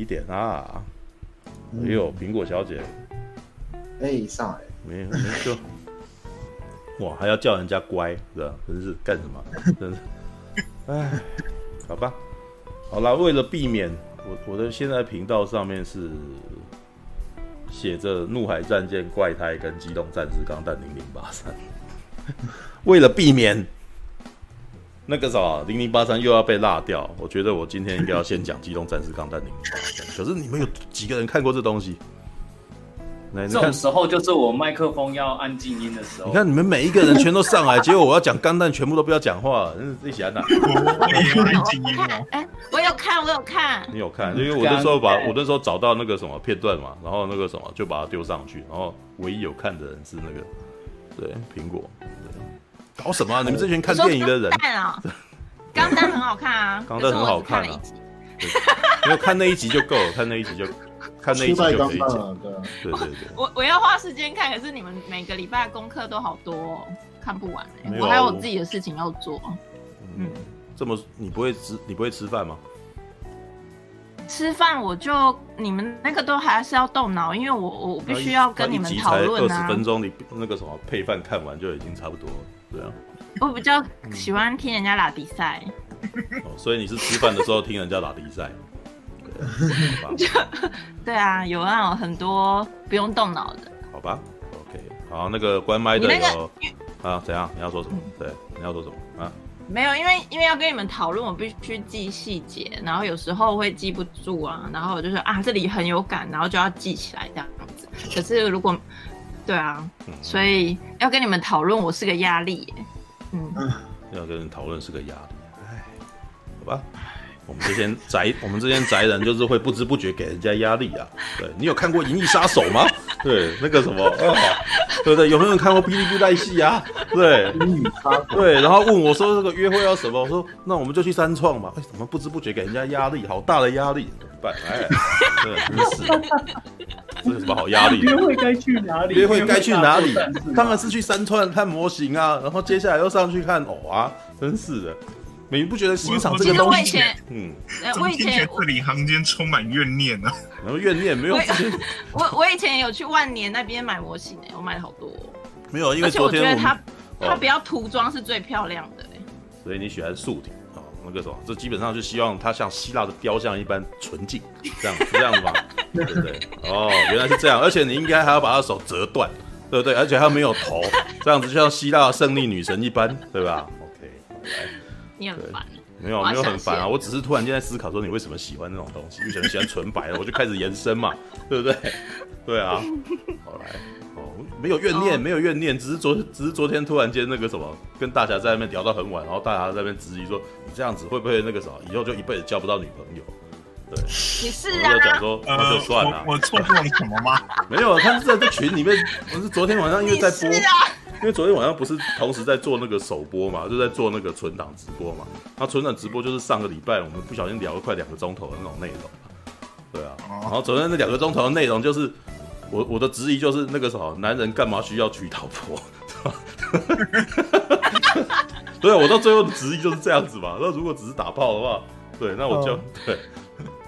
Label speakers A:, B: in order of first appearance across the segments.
A: 几点啊？没有苹果小姐，
B: 哎，上
A: 来，没，没错。哇，还要叫人家乖，是吧？真是干什么？真是，哎，好吧，好啦，为了避免我我的现在频道上面是写着《怒海战舰怪胎》跟《机动战士钢弹零零八三》，为了避免那个啥零零八三又要被落掉，我觉得我今天应该要先讲《机动战士钢弹零零八三》。可是你们有几个人看过这东西？
C: 这种时候就是我麦克风要按静音的时候。
A: 你看你们每一个人全都上来，结果我要讲钢弹，全部都不要讲话，真是自己写哪？
D: 哎，我有看，我有看。
A: 你有看？因为我那时候把我那时候找到那个什么片段嘛，然后那个什么就把它丢上去，然后唯一有看的人是那个对苹果。对，搞什么啊？你们这群看电影的人？
D: 看啊！钢弹很好看啊，
A: 钢弹很好看啊。没有看那一集就够了，看那一集就。看那一集就可以讲，对对对。
D: 我我要花时间看，可是你们每个礼拜的功课都好多，哦，看不完哎。我还有我自己的事情要做。
A: 嗯，这么你不会吃你不会吃饭吗？
D: 吃饭我就你们那个都还是要动脑，因为我我必须要跟你们讨论啊。
A: 二十分钟你那个什么配饭看完就已经差不多了，对啊。
D: 我比较喜欢听人家打比赛。
A: 哦，所以你是吃饭的时候听人家打比赛。
D: 就对啊，有那种很多不用动脑的。
A: 好吧，OK，好，那个关麦的有、那个、啊，怎样？你要说什么？嗯、对，你要说什么啊？
D: 没有，因为因为要跟你们讨论，我必须记细节，然后有时候会记不住啊，然后我就说啊，这里很有感，然后就要记起来这样子。可是如果对啊，所以要跟你们讨论，我是个压力耶。嗯，
A: 要跟人讨论是个压力，哎，好吧。我们这些宅，我们这些宅人就是会不知不觉给人家压力啊。对，你有看过《银翼杀手》吗？对，那个什么，啊、对不对？有没有人看过《霹雳布袋戏》啊？对，对，然后问我说这个约会要什么？我说那我们就去三创嘛。哎，怎么不知不觉给人家压力？好大的压力，怎么办？哎，对，真是，这有什么好压力？
C: 约会该去哪里？
A: 约会该去哪里？他们是去山川看模型啊，然后接下来又上去看偶啊，真是的。你不觉得欣赏这个东西？
D: 嗯，我以前
E: 字里行间充满怨念啊。
A: 然后怨念没有我。
D: 我我以前有去万年那边买模型诶，我买了好多。
A: 没有，因为昨天我，
D: 而且我觉得它它不要涂装是最漂亮的哎。
A: 所以你喜欢素体啊？那个什么，这基本上就希望它像希腊的雕像一般纯净，这样是这样子吗？对不对？哦，原来是这样，而且你应该还要把他手折断，对不对？而且他没有头，这样子就像希腊胜利女神一般，对吧？OK，来。
D: 你很烦，
A: 没有没有很烦啊！我只是突然间在思考说，你为什么喜欢那种东西？为什么喜欢纯白的？我就开始延伸嘛，对不对？对啊，好来哦，没有怨念，哦、没有怨念，只是昨只是昨天突然间那个什么，跟大侠在那边聊到很晚，然后大侠在那边质疑说，你这样子会不会那个什么，以后就一辈子交不到女朋友？对，
D: 你是啊？
A: 我就讲说，那、呃、就算了。
E: 我错过了什么吗？
A: 没有，他是在这群里面，我是昨天晚上因为在播。因为昨天晚上不是同时在做那个首播嘛，就在做那个存档直播嘛。那存档直播就是上个礼拜我们不小心聊了快两个钟头的那种内容，对啊。然后昨天那两个钟头的内容就是我我的质疑就是那个什么，男人干嘛需要娶老婆？对啊，我到最后的质疑就是这样子嘛。那如果只是打炮的话，对，那我就、哦、对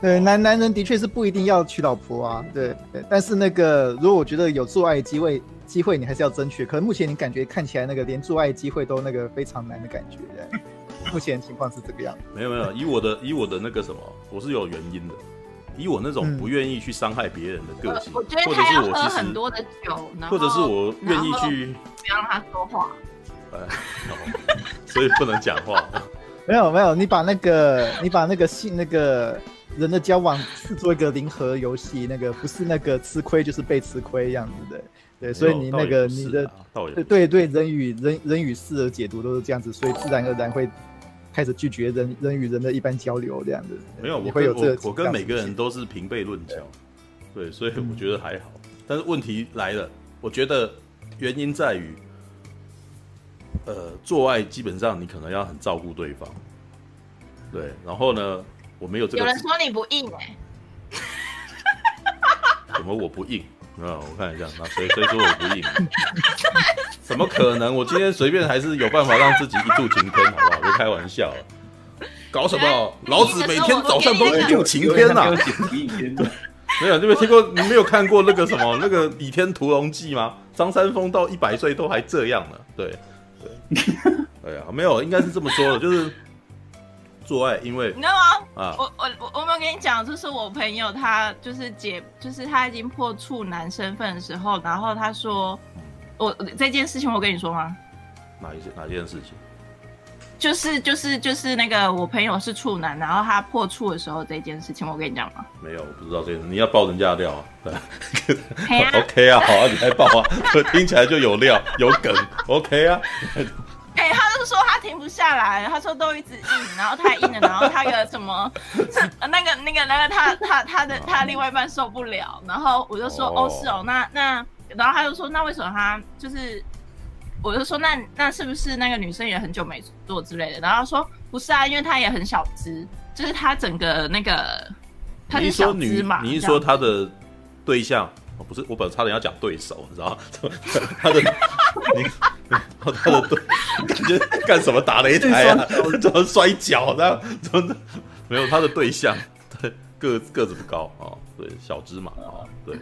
F: 对男男人的确是不一定要娶老婆啊，对对。但是那个如果我觉得有做爱的机会。机会你还是要争取，可能目前你感觉看起来那个连做爱机会都那个非常难的感觉，目前情况是这个样子。
A: 没有没有，以我的以我的那个什么，我是有原因的。以我那种不愿意去伤害别人的个性，
D: 嗯、我觉得他要喝很多的酒，
A: 或者是我愿意去
D: 不要让他说话。
A: 哎，所以不能讲话。
F: 没有没有，你把那个你把那个信那个人的交往是做一个零和游戏，那个不是那个吃亏就是被吃亏样子的。对，所以你那个你的对对对人与人人与事的解读都是这样子，所以自然而然会开始拒绝人人与人的一般交流这样子。
A: 没有，我会有这个，我跟每个人都是平辈论交，对，所以我觉得还好。但是问题来了，我觉得原因在于，呃，做爱基本上你可能要很照顾对方，对，然后呢，我没有这个。
D: 有人说你不硬哎，
A: 怎么我不硬？啊，我看一下，那谁谁说我不硬？怎么可能？我今天随便还是有办法让自己一度晴天，好不好？别开玩笑了。搞什么？老子每天早上都雨露晴天呐、啊！没有，你 没有听过？你没有看过那个什么那个《倚天屠龙记》吗？张三丰到一百岁都还这样呢。对对，哎呀，没有，应该是这么说的，就是做爱，因为
D: 你知道吗？啊，我我我我没有跟你讲，就是我朋友他就是解，就是他已经破处男身份的时候，然后他说，我这件事情我跟你说吗？
A: 哪一件哪件事情？
D: 就是就是就是那个我朋友是处男，然后他破处的时候这件事情，我跟你讲吗？
A: 没有，我不知道这件事。你要爆人家的料啊？对，OK 啊，好啊，你来爆啊，听起来就有料有梗，OK 啊。
D: 哎、欸，他就说他停不下来，他说都一直硬，然后太硬了，然后他有什么 那个那个那个他他他的他另外一半受不了，然后我就说哦，哦是哦，那那然后他就说那为什么他就是。我就说那那是不是那个女生也很久没做之类的？然后说不是啊，因为她也很小只，就是她整个那个，她是小只嘛。
A: 你是说她的对象？哦，不是，我本来差点要讲对手，你知道吗？他的你，他的对，感觉干什么打擂台啊？怎么摔跤？这样怎么没有他的对象？对，个个子不高啊，对，小芝麻啊，对。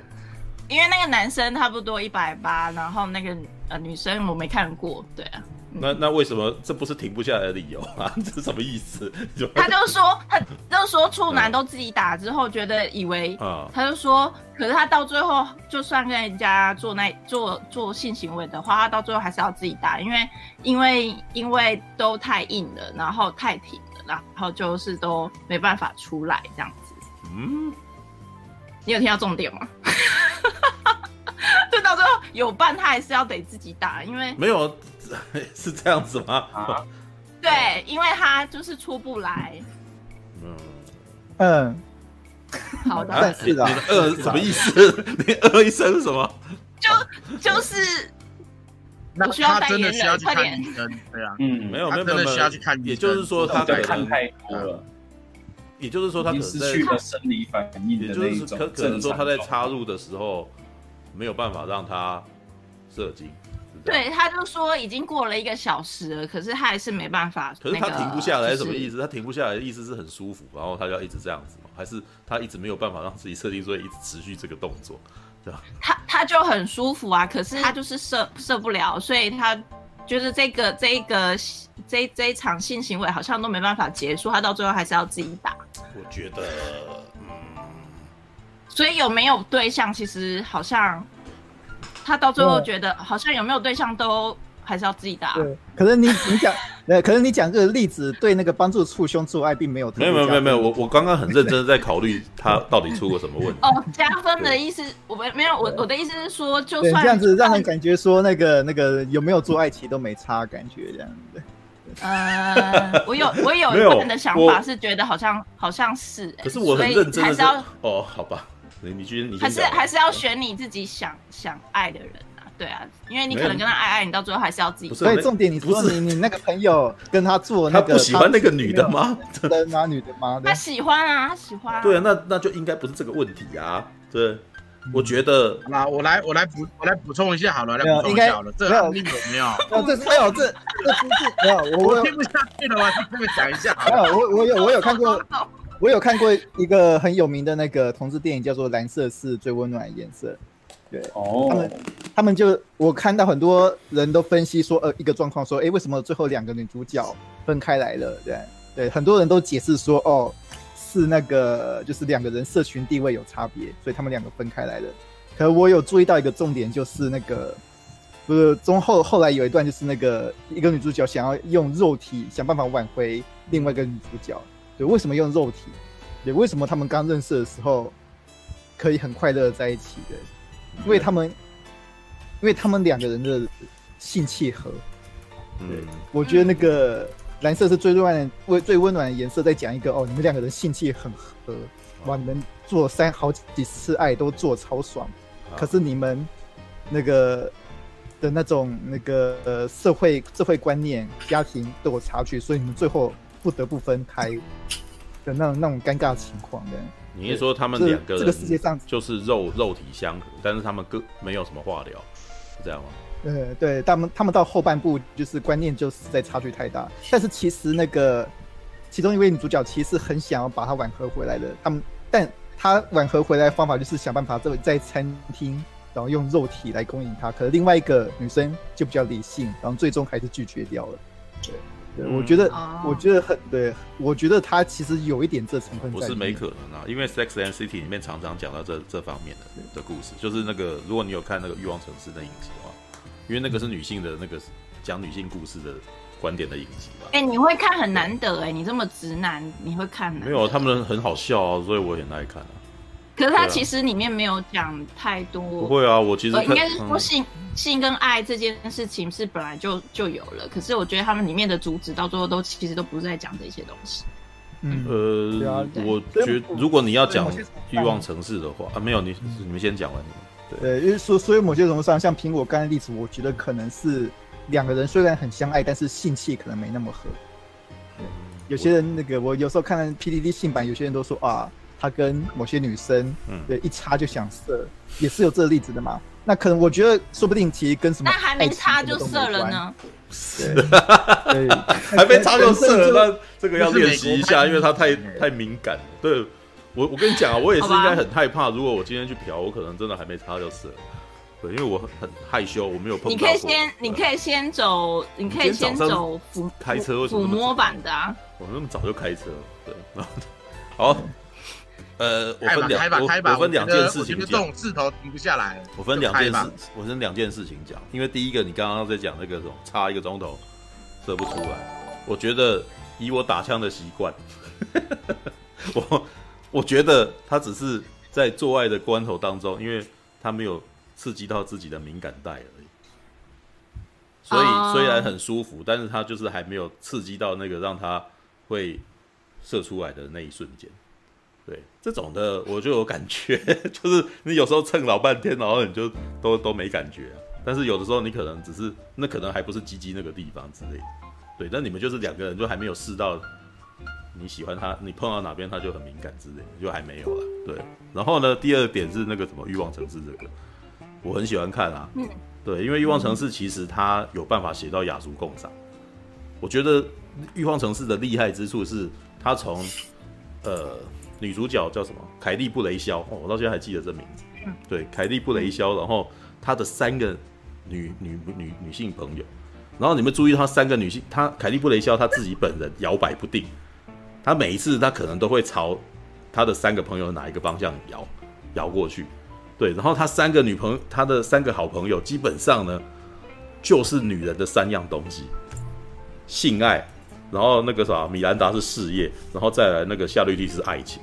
D: 因为那个男生差不多一百八，然后那个呃女生我没看过，对啊。
A: 那那为什么这不是停不下来的理由啊？这是什么意思？
D: 他就说他就说处男都自己打之后，觉得以为他就说，可是他到最后就算跟人家做那做做性行为的话，他到最后还是要自己打，因为因为因为都太硬了，然后太挺了，然后就是都没办法出来这样子。嗯，你有听到重点吗？就到最后有伴，他还是要得自己打，因为
A: 没有 是这样子吗？啊，
D: 对，因为他就是出不来。
F: 嗯嗯，
D: 好的，
A: 你的呃什么意思？你呃一声是什么？
D: 就就是我需要代言人，快点。
E: 对啊，
A: 嗯，没有没有没有，需要去看，也就是说他可能太多了。也就是说他可能
C: 失去了生理反应，
A: 也就是可可能说他在插入的时候。没有办法让他射精，
D: 对，他就说已经过了一个小时了，可是他还是没办法。
A: 可是他停不下来是什么意思？他停不下来的意思是很舒服，然后他就要一直这样子吗？还是他一直没有办法让自己设定，所以一直持续这个动作，对吧？
D: 他他就很舒服啊，可是他就是射射不了，所以他就是这个这一个这这一场性行为好像都没办法结束，他到最后还是要自己打。
A: 我觉得。
D: 所以有没有对象，其实好像他到最后觉得，好像有没有对象都还是要自己打。
F: 对，可是你你讲，呃，可是你讲这个例子对那个帮助处兄做爱并没有。
A: 没有没有没有没有，我我刚刚很认真的在考虑他到底出过什么问题。
D: 哦，加分的意思，我们没有，我我的意思是说，就算
F: 这样子让人感觉说那个那个有没有做爱其实都没差，感觉这样子。
D: 呃，我有我有一个人的想法是觉得好像好像是，
A: 可是我很认真的还是要哦，好吧。你你觉得你
D: 还是还是要选你自己想想爱的人啊？对啊，因为你可能跟他爱爱，你到最后还是要自己。
F: 所以重点，你说你你那个朋友跟他做那个，
A: 他不喜欢那个女的吗？
F: 真的女的吗？
D: 他喜欢啊，他喜欢。
A: 对啊，那那就应该不是这个问题啊。对，我觉得。
E: 那我来我来补我来补充一下好了，来补充一下好了。这案例有没有？
F: 哦，这没有，这这不是没有。我
E: 听不下去了，我听他们讲一下。
F: 没有，我我有我有看过。我有看过一个很有名的那个同志电影，叫做《蓝色是最温暖的颜色》。对，哦，他们他们就我看到很多人都分析说，呃，一个状况说，哎，为什么最后两个女主角分开来了？对对，很多人都解释说，哦，是那个就是两个人社群地位有差别，所以他们两个分开来了。可我有注意到一个重点，就是那个不是中后后来有一段，就是那个一个女主角想要用肉体想办法挽回另外一个女主角。对，为什么用肉体？对，为什么他们刚认识的时候可以很快乐在一起的？因为他们，因为他们两个人的性契合。对，我觉得那个蓝色是最温暖、最最温暖的颜色，在讲一个哦，你们两个人性气很合，哇，你们做三好几次爱都做超爽，可是你们那个的那种那个呃社会社会观念、家庭都有差距，所以你们最后。不得不分开的那种那种尴尬情况的。
A: 你是说他们两个人这个世界上就是肉肉体相合，但是他们各没有什么话聊，是这样吗？
F: 对对，他们他们到后半部就是观念就实在差距太大。但是其实那个其中一位女主角其实很想要把他挽回回来的，他们，但他挽回回来的方法就是想办法在在餐厅，然后用肉体来勾引他。可是另外一个女生就比较理性，然后最终还是拒绝掉了。对，对，我觉得，嗯、我觉得很对，我觉得他其实有一点这成分。
A: 不是没可能啊，因为《Sex and City》里面常常讲到这这方面的的故事，就是那个如果你有看那个《欲望城市》的影集的话，因为那个是女性的那个讲女性故事的。观点的影集吧。
D: 哎、欸，你会看很难得哎、欸，你这么直男，你会看？
A: 没有，他们很好笑啊，所以我也很爱看啊。
D: 可是他其实里面没有讲太多。
A: 不会啊，我其实、呃、
D: 应该是说性、嗯、性跟爱这件事情是本来就就有了，可是我觉得他们里面的主旨到最后都其实都不是在讲这些东西。
F: 嗯，
A: 呃，啊、我觉得如果你要讲欲望城市的话啊，没有，你你们先讲完。
F: 对，因为所所以某些程度上，像苹果刚才例子，我觉得可能是。两个人虽然很相爱，但是性气可能没那么合。有些人那个，我有时候看 PDD 性版，有些人都说啊，他跟某些女生，嗯，对，一插就想射，也是有这个例子的嘛。那可能我觉得，说不定其实跟什么，
D: 那 还没插就射了呢？
F: 是，对，
A: 还没插就射了，那这个要练习一下，因为他太太敏感。对，我我跟你讲啊，我也是应该很害怕，如果我今天去嫖，我可能真的还没插就射。对，因为我很很害羞，我没有碰到。
D: 你可以先，你可以先走，你可以先走抚
A: 开车
D: 抚摸版的啊。
A: 我那么早就开车，对，然 后好，呃，我分两，我我分两件事情讲。
E: 这种势头停不下来。
A: 我分两件事，我分两件事情讲。因为第一个，你刚刚在讲那个什么，差一个钟头射不出来。我觉得以我打枪的习惯，我我觉得他只是在做爱的关头当中，因为他没有。刺激到自己的敏感带而已，所以虽然很舒服，但是他就是还没有刺激到那个让他会射出来的那一瞬间。对，这种的我就有感觉，就是你有时候蹭老半天，然后你就都都没感觉啊。但是有的时候你可能只是那可能还不是鸡鸡那个地方之类的。对，但你们就是两个人就还没有试到你喜欢他，你碰到哪边他就很敏感之类的，就还没有了。对，然后呢，第二点是那个什么欲望城市这个。我很喜欢看啊，嗯，对，因为《欲望城市》其实它有办法写到雅俗共赏。我觉得《欲望城市》的厉害之处是，它从呃女主角叫什么？凯莉布雷肖。哦，我到现在还记得这名。字，嗯，对，凯莉布雷肖，然后她的三个女女女女性朋友，然后你们注意她三个女性，她凯莉布雷肖她自己本人摇摆不定，她每一次她可能都会朝她的三个朋友哪一个方向摇摇过去。对，然后她三个女朋友，他的三个好朋友，基本上呢，就是女人的三样东西：性爱，然后那个啥，米兰达是事业，然后再来那个夏绿蒂是爱情。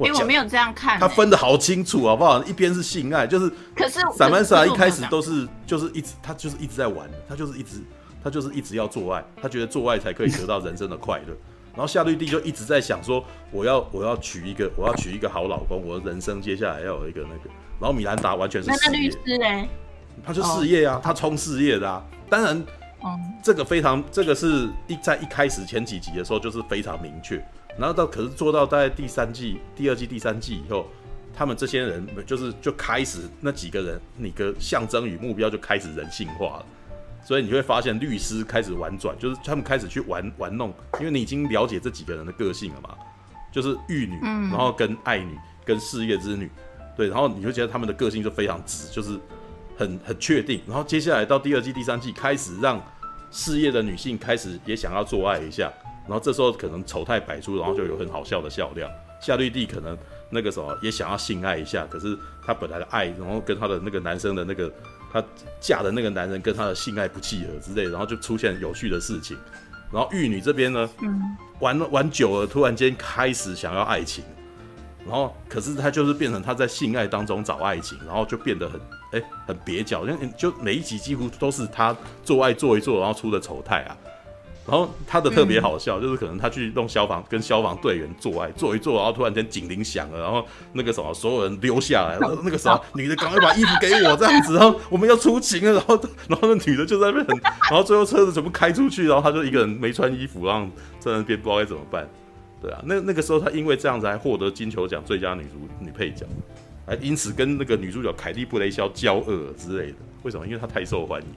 D: 因为我没有这样看、欸，
A: 他分的好清楚，好不好？一边是性爱，就是，
D: 可是
A: 萨曼莎一开始都是，就是一直，他就是一直在玩，他就是一直，他就是一直要做爱，他觉得做爱才可以得到人生的快乐。然后夏绿蒂就一直在想说，我要我要娶一个我要娶一个好老公，我的人生接下来要有一个那个。然后米兰达完全是律师呢？他就事业啊，oh. 他冲事业的啊。当然，嗯，这个非常这个是一在一开始前几集的时候就是非常明确。然后到可是做到大概第三季、第二季、第三季以后，他们这些人就是就开始那几个人，你的象征与目标就开始人性化了。所以你会发现律师开始玩转，就是他们开始去玩玩弄，因为你已经了解这几个人的个性了嘛，就是玉女，然后跟爱女，跟事业之女，对，然后你会觉得他们的个性就非常直，就是很很确定。然后接下来到第二季、第三季开始让事业的女性开始也想要做爱一下，然后这时候可能丑态百出，然后就有很好笑的笑料。夏绿蒂可能那个时候也想要性爱一下，可是她本来的爱，然后跟她的那个男生的那个。她嫁的那个男人跟她的性爱不契合之类，然后就出现有趣的事情。然后玉女这边呢，嗯，玩玩久了，突然间开始想要爱情，然后可是她就是变成她在性爱当中找爱情，然后就变得很哎、欸、很蹩脚，就每一集几乎都是她做爱做一做，然后出的丑态啊。然后他的特别好笑，嗯、就是可能他去弄消防，跟消防队员做爱，做一做，然后突然间警铃响了，然后那个什么，所有人溜下来，然 后那个什么女的赶快把衣服给我，这样子，然后我们要出勤了，然后然后那女的就在那边很，然后最后车子全部开出去，然后他就一个人没穿衣服，然后在那边不知道该怎么办，对啊，那那个时候他因为这样子还获得金球奖最佳女主女配角，还因此跟那个女主角凯蒂布雷肖交恶之类的，为什么？因为她太受欢迎，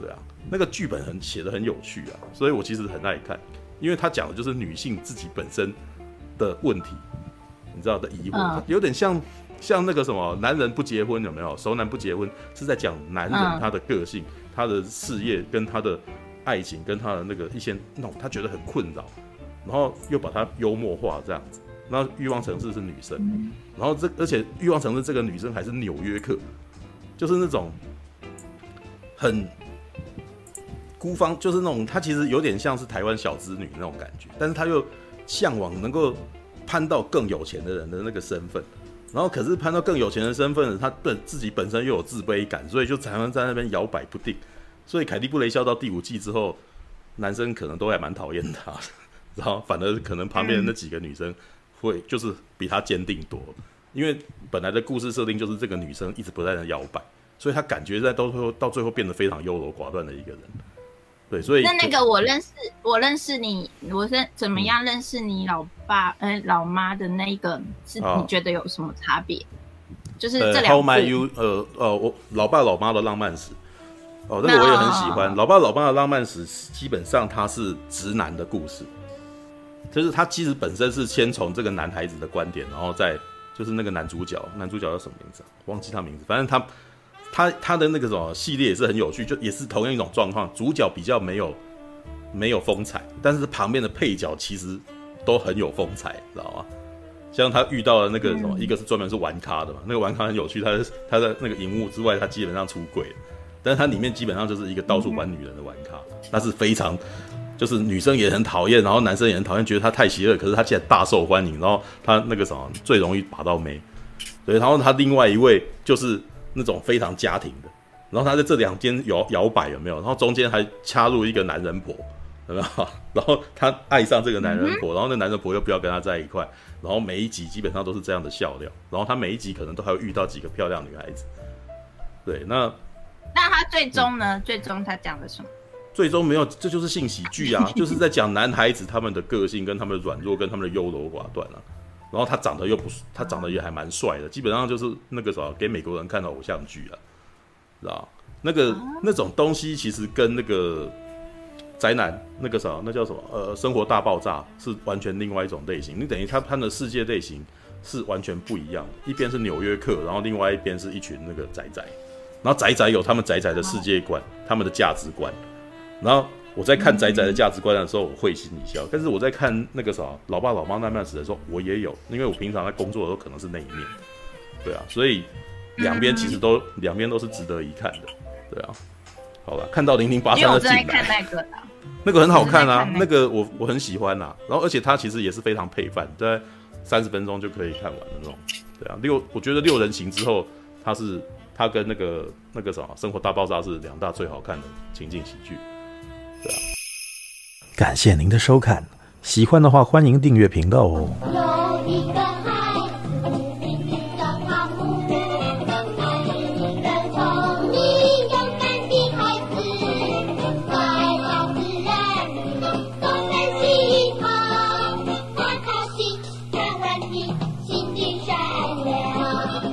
A: 对啊。那个剧本很写的很有趣啊，所以我其实很爱看。因为他讲的就是女性自己本身的问题，你知道的疑惑，有点像像那个什么男人不结婚有没有？熟男不结婚是在讲男人他的个性、他的事业跟他的爱情跟他的那个一些那种他觉得很困扰，然后又把他幽默化这样子。那欲望城市是女生，然后这而且欲望城市这个女生还是纽约客，就是那种很孤芳，就是那种她其实有点像是台湾小资女那种感觉，但是她又向往能够攀到更有钱的人的那个身份，然后可是攀到更有钱的身份，她本自己本身又有自卑感，所以就常常在那边摇摆不定。所以凯蒂布雷肖到第五季之后，男生可能都还蛮讨厌她，然后反而可能旁边的那几个女生。会就是比他坚定多，因为本来的故事设定就是这个女生一直不断的摇摆，所以她感觉在到最后到最后变得非常优柔寡断的一个人。对，所以
D: 那那个我认识我认识你，我是怎么样认识你老爸呃、嗯欸、老妈的那一个，是你觉得有什么差别？哦、就是这两部。
A: How may you 呃呃，我老爸老妈的浪漫史哦，那个我也很喜欢。老爸老妈的浪漫史基本上它是直男的故事。就是他其实本身是先从这个男孩子的观点，然后再就是那个男主角，男主角叫什么名字啊？忘记他名字。反正他他他的那个什么系列也是很有趣，就也是同样一种状况。主角比较没有没有风采，但是旁边的配角其实都很有风采，知道吗？像他遇到的那个什么，一个是专门是玩咖的嘛，那个玩咖很有趣，他他的那个荧幕之外，他基本上出轨，但是他里面基本上就是一个到处玩女人的玩咖，那是非常。就是女生也很讨厌，然后男生也很讨厌，觉得他太邪恶。可是他竟然大受欢迎，然后他那个什么最容易把到妹。对，然后他另外一位就是那种非常家庭的，然后他在这两间摇摇摆有没有？然后中间还插入一个男人婆，有没有？然后他爱上这个男人婆，然后那男人婆又不要跟他在一块，然后每一集基本上都是这样的笑料，然后他每一集可能都还会遇到几个漂亮女孩子。对，那
D: 那他最终呢？嗯、最终他讲了什么？
A: 最终没有，这就是性喜剧啊，就是在讲男孩子他们的个性跟他们的软弱跟他们的优柔寡断啊。然后他长得又不，他长得也还蛮帅的，基本上就是那个什么给美国人看的偶像剧啊，知道？那个那种东西其实跟那个宅男那个什么那叫什么呃生活大爆炸是完全另外一种类型。你等于他他的世界类型是完全不一样，一边是纽约客，然后另外一边是一群那个宅宅，然后宅宅有他们宅宅的世界观，他们的价值观。然后我在看仔仔的价值观的时候，我会心一笑。但是我在看那个啥老爸老妈浪漫史的时候，我也有，因为我平常在工作的时候可能是那一面，对啊，所以两边其实都两边都是值得一看的，对啊。好了，看到零零八三的进来，
D: 那个
A: 那个很好看啊，那个我我很喜欢呐。然后而且它其实也是非常配饭，在三十分钟就可以看完的那种，对啊。六我觉得六人行之后，它是它跟那个那个什么生活大爆炸是两大最好看的情景喜剧。感谢您的收看，喜欢的话欢迎订阅频道哦。